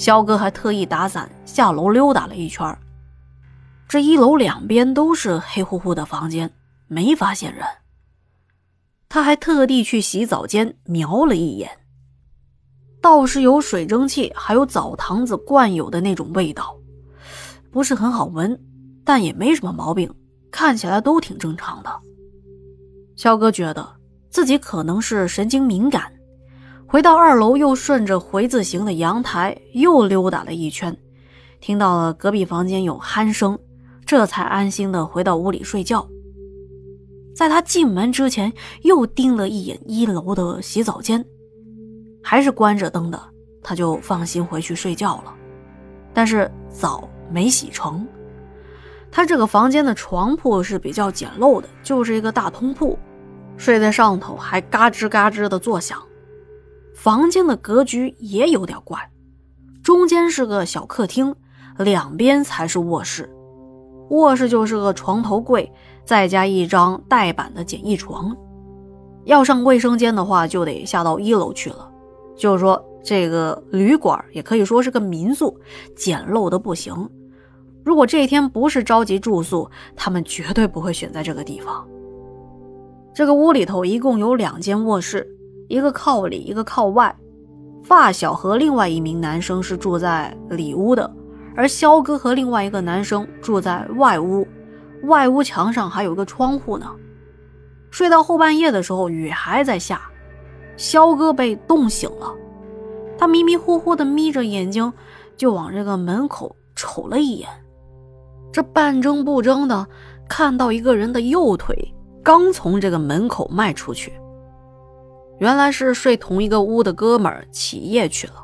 肖哥还特意打伞下楼溜达了一圈。这一楼两边都是黑乎乎的房间，没发现人。他还特地去洗澡间瞄了一眼，倒是有水蒸气，还有澡堂子惯有的那种味道，不是很好闻，但也没什么毛病，看起来都挺正常的。肖哥觉得自己可能是神经敏感，回到二楼，又顺着回字形的阳台又溜达了一圈，听到了隔壁房间有鼾声，这才安心的回到屋里睡觉。在他进门之前，又盯了一眼一楼的洗澡间，还是关着灯的，他就放心回去睡觉了。但是澡没洗成，他这个房间的床铺是比较简陋的，就是一个大通铺。睡在上头还嘎吱嘎吱的作响，房间的格局也有点怪，中间是个小客厅，两边才是卧室，卧室就是个床头柜，再加一张带板的简易床。要上卫生间的话，就得下到一楼去了。就是说，这个旅馆也可以说是个民宿，简陋的不行。如果这一天不是着急住宿，他们绝对不会选在这个地方。这个屋里头一共有两间卧室，一个靠里，一个靠外。发小和另外一名男生是住在里屋的，而肖哥和另外一个男生住在外屋。外屋墙上还有个窗户呢。睡到后半夜的时候，雨还在下，肖哥被冻醒了。他迷迷糊糊的眯着眼睛，就往这个门口瞅了一眼。这半睁不睁的，看到一个人的右腿。刚从这个门口迈出去，原来是睡同一个屋的哥们儿起夜去了。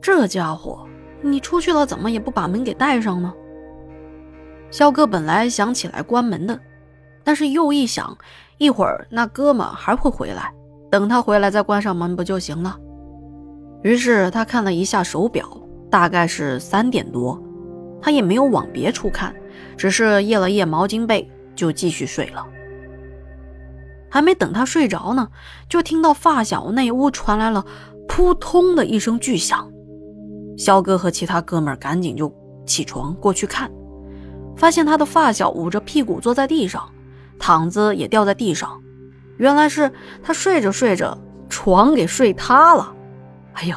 这家伙，你出去了怎么也不把门给带上呢？肖哥本来想起来关门的，但是又一想，一会儿那哥们还会回来，等他回来再关上门不就行了？于是他看了一下手表，大概是三点多，他也没有往别处看，只是掖了掖毛巾被。就继续睡了，还没等他睡着呢，就听到发小那屋传来了扑通的一声巨响。肖哥和其他哥们赶紧就起床过去看，发现他的发小捂着屁股坐在地上，躺子也掉在地上。原来是他睡着睡着床给睡塌了。哎呦，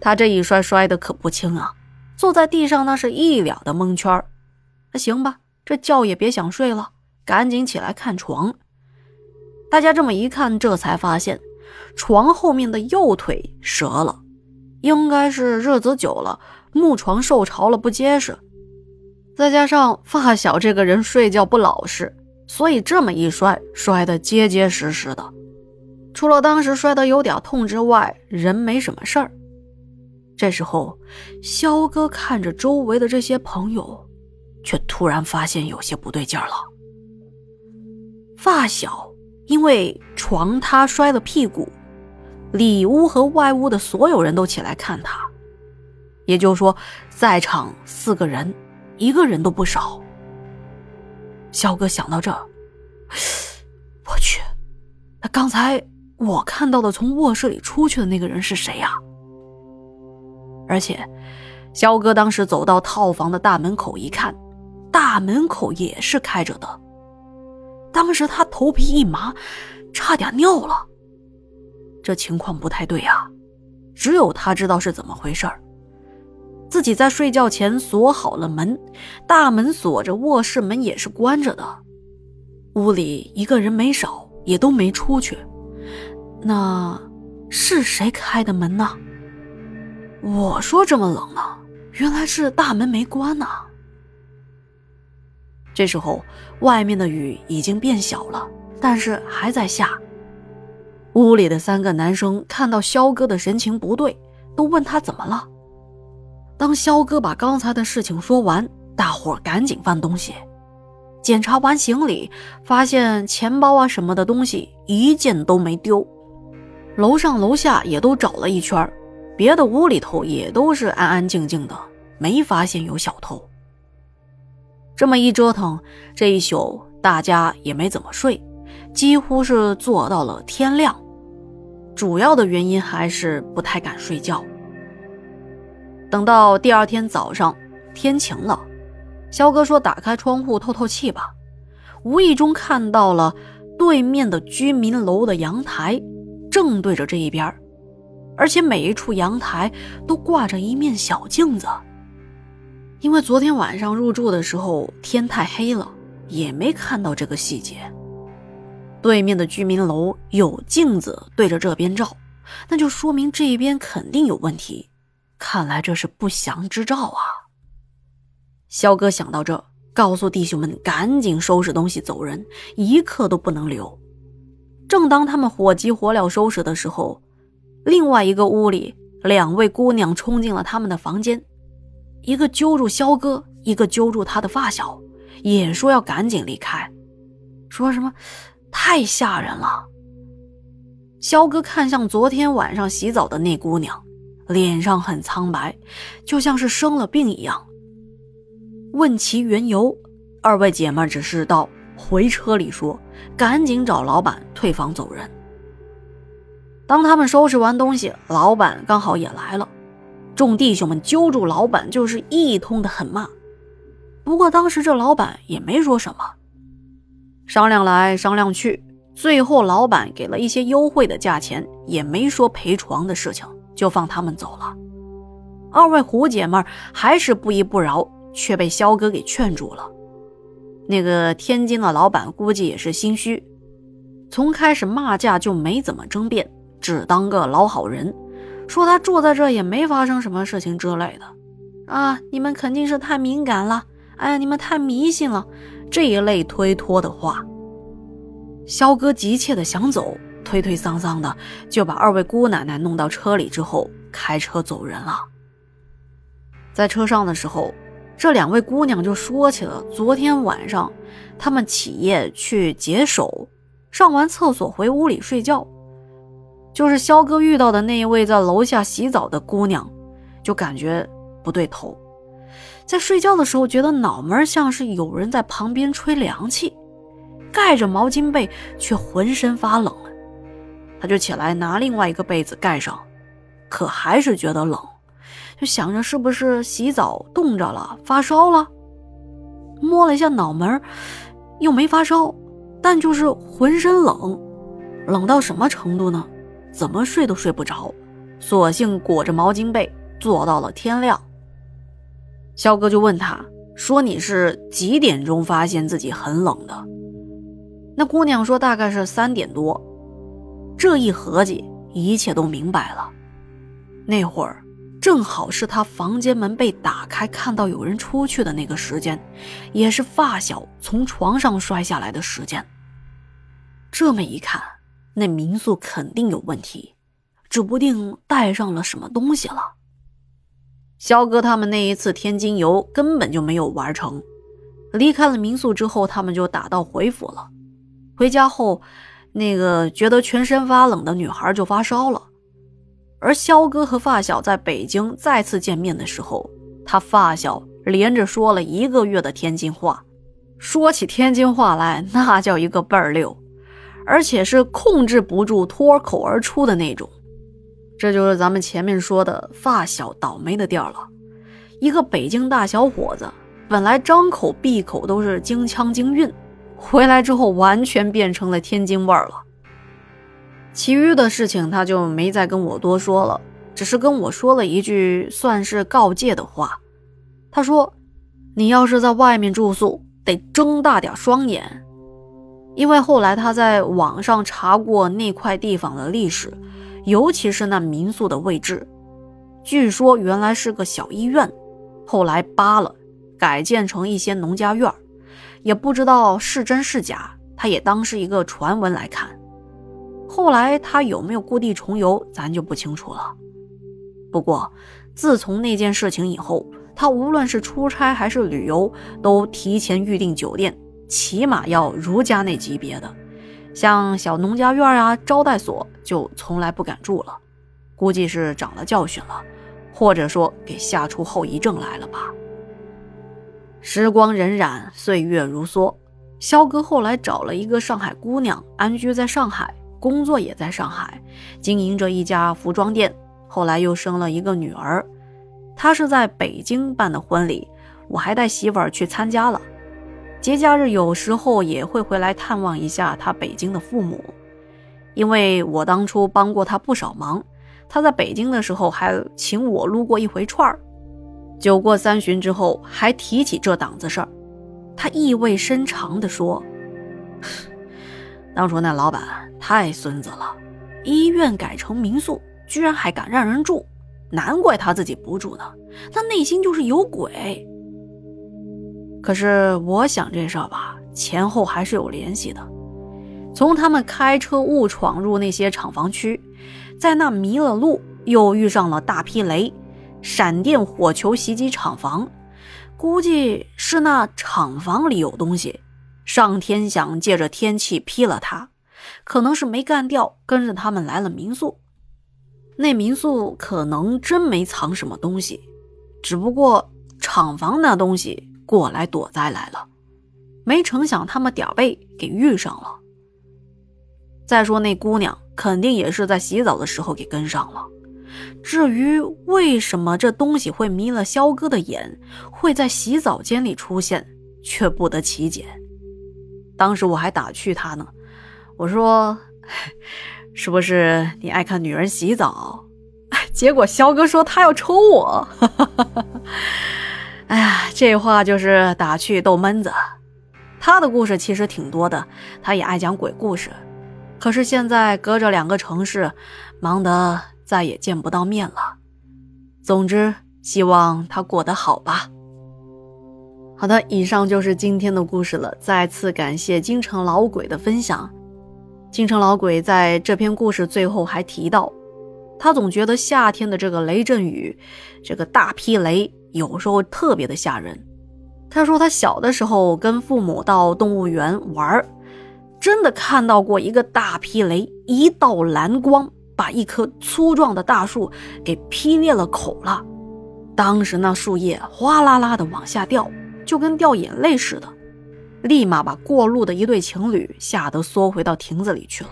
他这一摔摔的可不轻啊，坐在地上那是一脸的蒙圈那行吧，这觉也别想睡了。赶紧起来看床，大家这么一看，这才发现床后面的右腿折了，应该是日子久了，木床受潮了不结实。再加上发小这个人睡觉不老实，所以这么一摔，摔得结结实实的。除了当时摔得有点痛之外，人没什么事儿。这时候，肖哥看着周围的这些朋友，却突然发现有些不对劲儿了。发小因为床塌摔了屁股，里屋和外屋的所有人都起来看他，也就是说，在场四个人，一个人都不少。肖哥想到这，我去，那刚才我看到的从卧室里出去的那个人是谁呀？而且，肖哥当时走到套房的大门口一看，大门口也是开着的。当时他头皮一麻，差点尿了。这情况不太对啊，只有他知道是怎么回事。自己在睡觉前锁好了门，大门锁着，卧室门也是关着的，屋里一个人没少，也都没出去。那是谁开的门呢？我说这么冷呢，原来是大门没关呢。这时候，外面的雨已经变小了，但是还在下。屋里的三个男生看到肖哥的神情不对，都问他怎么了。当肖哥把刚才的事情说完，大伙赶紧翻东西，检查完行李，发现钱包啊什么的东西一件都没丢。楼上楼下也都找了一圈，别的屋里头也都是安安静静的，没发现有小偷。这么一折腾，这一宿大家也没怎么睡，几乎是坐到了天亮。主要的原因还是不太敢睡觉。等到第二天早上，天晴了，肖哥说：“打开窗户透透气吧。”无意中看到了对面的居民楼的阳台，正对着这一边，而且每一处阳台都挂着一面小镜子。因为昨天晚上入住的时候天太黑了，也没看到这个细节。对面的居民楼有镜子对着这边照，那就说明这边肯定有问题。看来这是不祥之兆啊！肖哥想到这，告诉弟兄们赶紧收拾东西走人，一刻都不能留。正当他们火急火燎收拾的时候，另外一个屋里两位姑娘冲进了他们的房间，一个揪住肖哥，一个揪住他的发小，也说要赶紧离开，说什么太吓人了。肖哥看向昨天晚上洗澡的那姑娘。脸上很苍白，就像是生了病一样。问其缘由，二位姐妹只是到回车里说：“赶紧找老板退房走人。”当他们收拾完东西，老板刚好也来了，众弟兄们揪住老板就是一通的狠骂。不过当时这老板也没说什么，商量来商量去，最后老板给了一些优惠的价钱，也没说赔床的事情。就放他们走了。二位胡姐们还是不依不饶，却被肖哥给劝住了。那个天津的老板估计也是心虚，从开始骂架就没怎么争辩，只当个老好人，说他住在这也没发生什么事情之类的。啊，你们肯定是太敏感了，哎呀，你们太迷信了，这一类推脱的话。肖哥急切的想走。推推搡搡的就把二位姑奶奶弄到车里之后，开车走人了。在车上的时候，这两位姑娘就说起了昨天晚上他们起夜去解手，上完厕所回屋里睡觉，就是肖哥遇到的那一位在楼下洗澡的姑娘，就感觉不对头，在睡觉的时候觉得脑门像是有人在旁边吹凉气，盖着毛巾被却浑身发冷。他就起来拿另外一个被子盖上，可还是觉得冷，就想着是不是洗澡冻着了，发烧了。摸了一下脑门，又没发烧，但就是浑身冷，冷到什么程度呢？怎么睡都睡不着，索性裹着毛巾被坐到了天亮。肖哥就问他说：“你是几点钟发现自己很冷的？”那姑娘说：“大概是三点多。”这一合计，一切都明白了。那会儿正好是他房间门被打开，看到有人出去的那个时间，也是发小从床上摔下来的时间。这么一看，那民宿肯定有问题，指不定带上了什么东西了。肖哥他们那一次天津游根本就没有玩成，离开了民宿之后，他们就打道回府了。回家后。那个觉得全身发冷的女孩就发烧了，而肖哥和发小在北京再次见面的时候，他发小连着说了一个月的天津话，说起天津话来那叫一个倍儿溜，而且是控制不住脱口而出的那种。这就是咱们前面说的发小倒霉的地儿了。一个北京大小伙子，本来张口闭口都是京腔京韵。回来之后，完全变成了天津味儿了。其余的事情他就没再跟我多说了，只是跟我说了一句算是告诫的话。他说：“你要是在外面住宿，得睁大点双眼，因为后来他在网上查过那块地方的历史，尤其是那民宿的位置，据说原来是个小医院，后来扒了，改建成一些农家院儿。”也不知道是真是假，他也当是一个传闻来看。后来他有没有故地重游，咱就不清楚了。不过，自从那件事情以后，他无论是出差还是旅游，都提前预订酒店，起码要如家那级别的。像小农家院啊、招待所，就从来不敢住了。估计是长了教训了，或者说给吓出后遗症来了吧。时光荏苒，岁月如梭。肖哥后来找了一个上海姑娘，安居在上海，工作也在上海，经营着一家服装店。后来又生了一个女儿。他是在北京办的婚礼，我还带媳妇儿去参加了。节假日有时候也会回来探望一下他北京的父母，因为我当初帮过他不少忙。他在北京的时候还请我撸过一回串儿。酒过三巡之后，还提起这档子事儿，他意味深长地说：“当初那老板太孙子了，医院改成民宿，居然还敢让人住。”难怪他自己不住呢，他内心就是有鬼。可是我想这事儿吧，前后还是有联系的。从他们开车误闯入那些厂房区，在那迷了路，又遇上了大劈雷、闪电、火球袭击厂房，估计是那厂房里有东西，上天想借着天气劈了他，可能是没干掉，跟着他们来了民宿。那民宿可能真没藏什么东西，只不过厂房那东西过来躲灾来了，没成想他们点背给遇上了。再说那姑娘肯定也是在洗澡的时候给跟上了。至于为什么这东西会迷了肖哥的眼，会在洗澡间里出现，却不得其解。当时我还打趣他呢，我说。是不是你爱看女人洗澡？结果肖哥说他要抽我。哎呀，这话就是打趣逗闷子。他的故事其实挺多的，他也爱讲鬼故事。可是现在隔着两个城市，忙得再也见不到面了。总之，希望他过得好吧。好的，以上就是今天的故事了。再次感谢京城老鬼的分享。京城老鬼在这篇故事最后还提到，他总觉得夏天的这个雷阵雨，这个大劈雷有时候特别的吓人。他说他小的时候跟父母到动物园玩，真的看到过一个大劈雷，一道蓝光把一棵粗壮的大树给劈裂了口了。当时那树叶哗啦啦的往下掉，就跟掉眼泪似的。立马把过路的一对情侣吓得缩回到亭子里去了。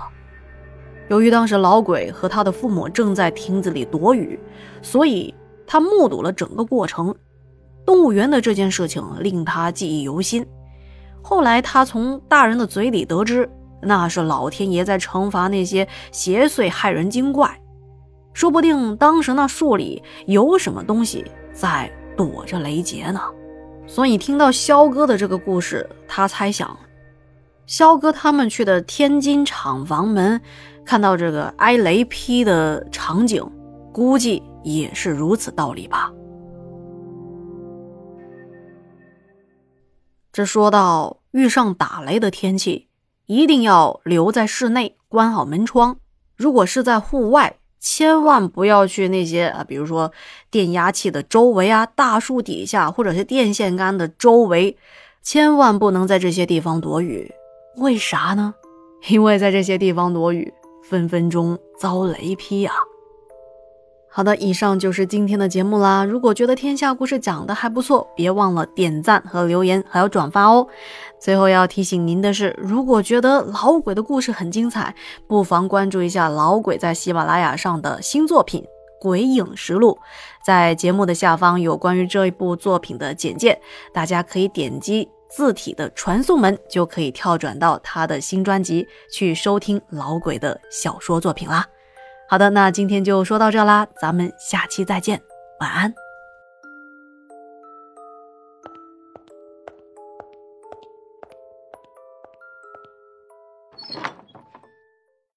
由于当时老鬼和他的父母正在亭子里躲雨，所以他目睹了整个过程。动物园的这件事情令他记忆犹新。后来他从大人的嘴里得知，那是老天爷在惩罚那些邪祟害人精怪。说不定当时那树里有什么东西在躲着雷劫呢。所以听到肖哥的这个故事，他猜想，肖哥他们去的天津厂房门，看到这个挨雷劈的场景，估计也是如此道理吧。这说到遇上打雷的天气，一定要留在室内，关好门窗。如果是在户外，千万不要去那些啊，比如说电压器的周围啊、大树底下，或者是电线杆的周围，千万不能在这些地方躲雨。为啥呢？因为在这些地方躲雨，分分钟遭雷劈啊。好的，以上就是今天的节目啦。如果觉得天下故事讲的还不错，别忘了点赞和留言，还有转发哦。最后要提醒您的是，如果觉得老鬼的故事很精彩，不妨关注一下老鬼在喜马拉雅上的新作品《鬼影实录》。在节目的下方有关于这一部作品的简介，大家可以点击字体的传送门，就可以跳转到他的新专辑去收听老鬼的小说作品啦。好的，那今天就说到这啦，咱们下期再见，晚安。